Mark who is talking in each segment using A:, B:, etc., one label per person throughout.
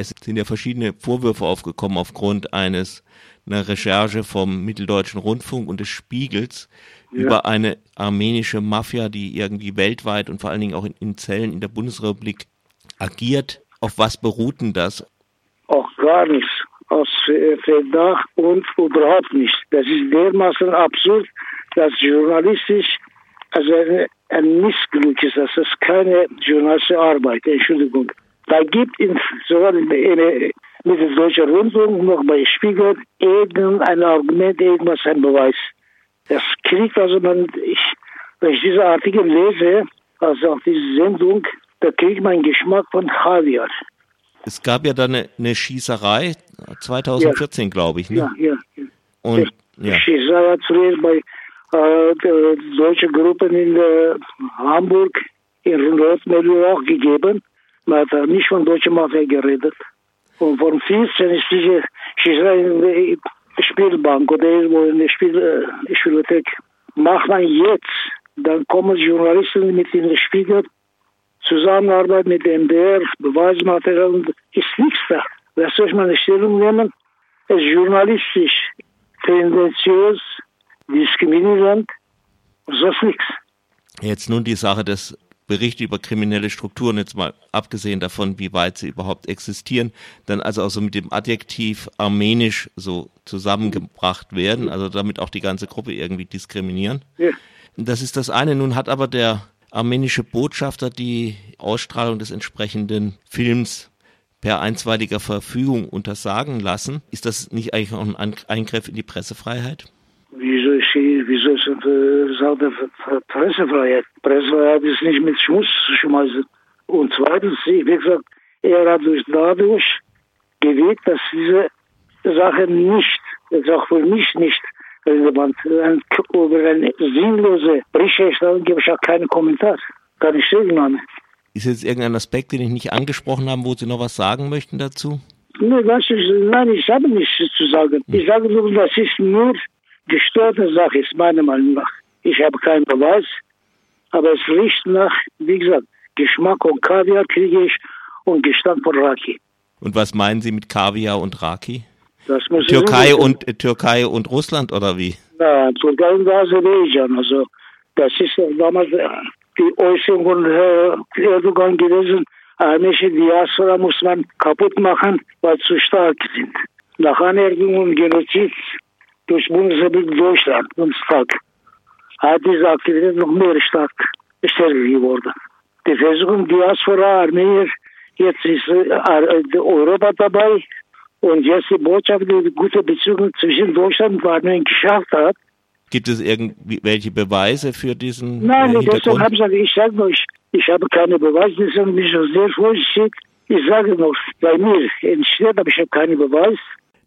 A: Es sind ja verschiedene Vorwürfe aufgekommen aufgrund eines einer Recherche vom Mitteldeutschen Rundfunk und des Spiegels ja. über eine armenische Mafia, die irgendwie weltweit und vor allen Dingen auch in, in Zellen in der Bundesrepublik agiert. Auf was beruht denn das?
B: Auch gar nichts. Aus Verdacht und überhaupt nicht. Das ist dermaßen absurd, dass journalistisch also ein, ein Missglück ist. Das ist keine journalistische Arbeit. Entschuldigung. Da gibt es sogar in, in, mit Deutschen Rundfunk noch bei Spiegel irgendein Argument, irgendwas, ein Beweis. Das kriegt also man, ich, wenn ich diese Artikel lese, also auch diese Sendung, da kriegt man Geschmack von Javier.
A: Es gab ja dann eine, eine Schießerei 2014, ja. glaube ich. Ne?
B: Ja, ja. ja. Und, ja. Schießerei hat früher bei äh, deutschen Gruppen in äh, Hamburg, in Rotmühle auch gegeben. Man hat nicht von deutscher Mafia geredet. Und von 14 ist diese Schießerei Spielbank oder irgendwo in der Spiel, äh, Spielothek. Macht man jetzt, dann kommen Journalisten mit in den Spiegel Zusammenarbeit mit dem MDR, Beweismaterial, ist nichts da. Was soll mal eine Stellung nehmen? Es ist journalistisch, tendenziös, diskriminierend, sonst nichts.
A: Jetzt nun die Sache des Berichts über kriminelle Strukturen, jetzt mal abgesehen davon, wie weit sie überhaupt existieren, dann also auch so mit dem Adjektiv armenisch so zusammengebracht werden, also damit auch die ganze Gruppe irgendwie diskriminieren. Ja. Das ist das eine. Nun hat aber der armenische Botschafter die Ausstrahlung des entsprechenden Films per einstweiliger Verfügung untersagen lassen. Ist das nicht eigentlich auch ein Eingriff in die Pressefreiheit?
B: Wieso ist, wieso ist äh, Pressefreiheit? Pressefreiheit ist nicht mit Schmutz zu schmeißen. Und zweitens, wie gesagt, er hat durch dadurch gewirkt, dass diese Sache nicht, das ist auch für mich nicht relevant. Ein, über eine sinnlose Berichterstattung gebe ich auch keinen Kommentar. Keine Stellungnahme.
A: Ist jetzt irgendein Aspekt, den ich nicht angesprochen habe, wo Sie noch was sagen möchten dazu?
B: Nee, das ist, nein, ich habe nichts zu sagen. Hm. Ich sage nur, das ist nur gestörte Sache, ist meiner Meinung nach. Ich habe keinen Beweis, aber es riecht nach, wie gesagt, Geschmack und Kaviar kriege ich und Gestank von Raki.
A: Und was meinen Sie mit Kaviar und Raki? Türkei und äh, Türkei und Russland oder wie?
B: Ja, Türkei und Aserbaidschan. Also das ist damals äh, die Äußerung von äh, Erdogan gewesen. Armenische Diaspora muss man kaputt machen, weil sie zu stark sind. Nach Anerkennung und Genozid durch Bundesrepublik Deutschland, Bundestag, hat diese Aktivität noch mehr stark stärker geworden. Die Versuchung Diaspora, Armenier, jetzt ist äh, Europa dabei, und jetzt die Botschaft, die gute Beziehungen zwischen Deutschland und Armenien geschafft hat.
A: Gibt es irgendwelche Beweise für diesen
B: Nein, äh, deshalb habe ich gesagt, ich sage noch, ich, ich habe keine Beweise, deshalb bin ich sehr vorsichtig. Ich sage noch, bei mir entsteht, aber ich habe keine Beweise.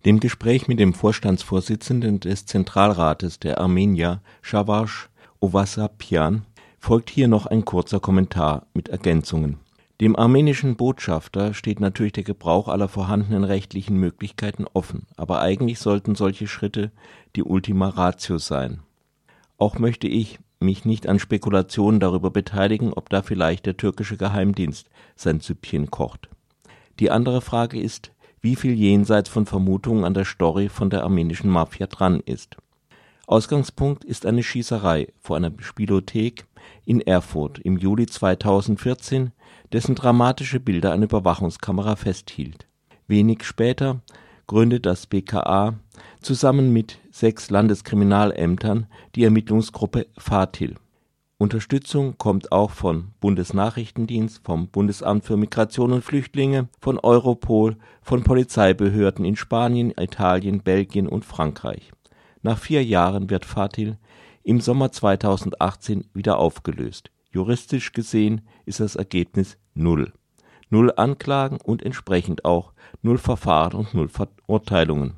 A: Dem Gespräch mit dem Vorstandsvorsitzenden des Zentralrates der Armenier, Shavash Ovasapian, folgt hier noch ein kurzer Kommentar mit Ergänzungen. Dem armenischen Botschafter steht natürlich der Gebrauch aller vorhandenen rechtlichen Möglichkeiten offen, aber eigentlich sollten solche Schritte die Ultima Ratio sein. Auch möchte ich mich nicht an Spekulationen darüber beteiligen, ob da vielleicht der türkische Geheimdienst sein Süppchen kocht. Die andere Frage ist, wie viel jenseits von Vermutungen an der Story von der armenischen Mafia dran ist. Ausgangspunkt ist eine Schießerei vor einer Spielothek in Erfurt im Juli 2014, dessen dramatische Bilder eine Überwachungskamera festhielt. Wenig später gründet das BKA zusammen mit sechs Landeskriminalämtern die Ermittlungsgruppe FATIL. Unterstützung kommt auch vom Bundesnachrichtendienst, vom Bundesamt für Migration und Flüchtlinge, von Europol, von Polizeibehörden in Spanien, Italien, Belgien und Frankreich. Nach vier Jahren wird FATIL im Sommer 2018 wieder aufgelöst. Juristisch gesehen ist das Ergebnis null. Null Anklagen und entsprechend auch null Verfahren und null Verurteilungen.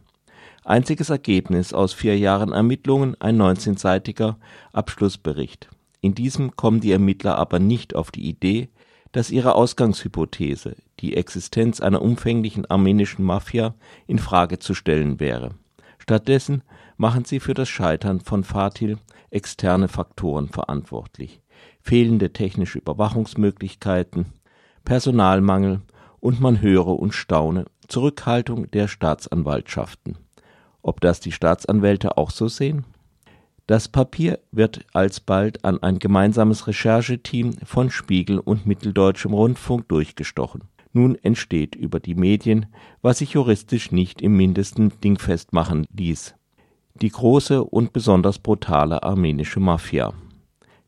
A: Einziges Ergebnis aus vier Jahren Ermittlungen ein 19-seitiger Abschlussbericht. In diesem kommen die Ermittler aber nicht auf die Idee, dass ihre Ausgangshypothese, die Existenz einer umfänglichen armenischen Mafia, in Frage zu stellen wäre. Stattdessen machen sie für das Scheitern von Fatil externe Faktoren verantwortlich fehlende technische Überwachungsmöglichkeiten, Personalmangel und man höre und staune Zurückhaltung der Staatsanwaltschaften. Ob das die Staatsanwälte auch so sehen? Das Papier wird alsbald an ein gemeinsames Rechercheteam von Spiegel und Mitteldeutschem Rundfunk durchgestochen. Nun entsteht über die Medien, was sich juristisch nicht im mindesten dingfest machen ließ. Die große und besonders brutale armenische Mafia.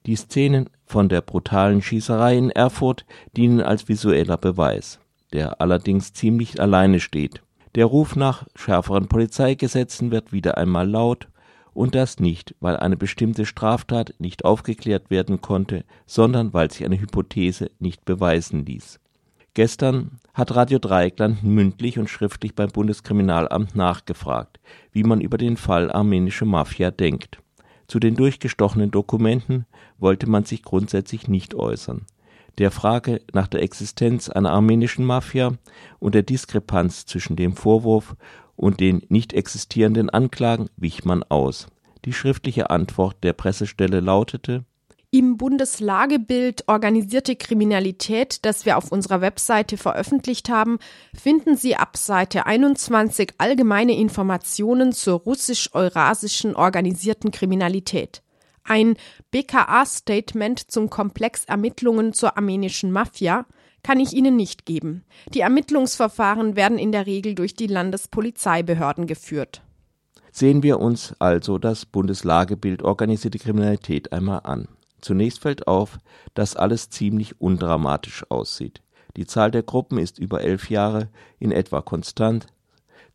A: Die Szenen von der brutalen Schießerei in Erfurt dienen als visueller Beweis, der allerdings ziemlich alleine steht. Der Ruf nach schärferen Polizeigesetzen wird wieder einmal laut, und das nicht, weil eine bestimmte Straftat nicht aufgeklärt werden konnte, sondern weil sich eine Hypothese nicht beweisen ließ. Gestern hat Radio Dreieckland mündlich und schriftlich beim Bundeskriminalamt nachgefragt, wie man über den Fall armenische Mafia denkt. Zu den durchgestochenen Dokumenten wollte man sich grundsätzlich nicht äußern. Der Frage nach der Existenz einer armenischen Mafia und der Diskrepanz zwischen dem Vorwurf und den nicht existierenden Anklagen wich man aus. Die schriftliche Antwort der Pressestelle lautete
C: im Bundeslagebild Organisierte Kriminalität, das wir auf unserer Webseite veröffentlicht haben, finden Sie ab Seite 21 allgemeine Informationen zur russisch-eurasischen organisierten Kriminalität. Ein BKA-Statement zum Komplex Ermittlungen zur armenischen Mafia kann ich Ihnen nicht geben. Die Ermittlungsverfahren werden in der Regel durch die Landespolizeibehörden geführt.
A: Sehen wir uns also das Bundeslagebild organisierte Kriminalität einmal an. Zunächst fällt auf, dass alles ziemlich undramatisch aussieht. Die Zahl der Gruppen ist über elf Jahre in etwa konstant,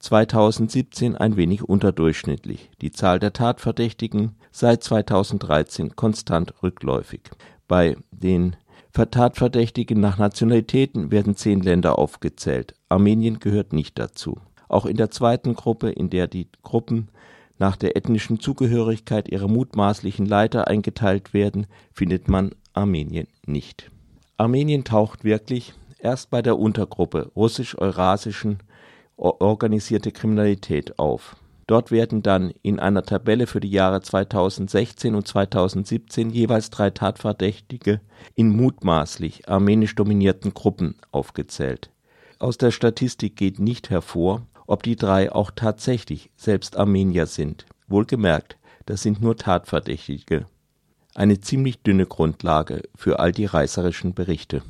A: 2017 ein wenig unterdurchschnittlich, die Zahl der Tatverdächtigen seit 2013 konstant rückläufig. Bei den Tatverdächtigen nach Nationalitäten werden zehn Länder aufgezählt. Armenien gehört nicht dazu. Auch in der zweiten Gruppe, in der die Gruppen nach der ethnischen Zugehörigkeit ihrer mutmaßlichen Leiter eingeteilt werden, findet man Armenien nicht. Armenien taucht wirklich erst bei der Untergruppe russisch-eurasischen organisierte Kriminalität auf. Dort werden dann in einer Tabelle für die Jahre 2016 und 2017 jeweils drei Tatverdächtige in mutmaßlich armenisch dominierten Gruppen aufgezählt. Aus der Statistik geht nicht hervor, ob die drei auch tatsächlich selbst Armenier sind. Wohlgemerkt, das sind nur Tatverdächtige. Eine ziemlich dünne Grundlage für all die reißerischen Berichte.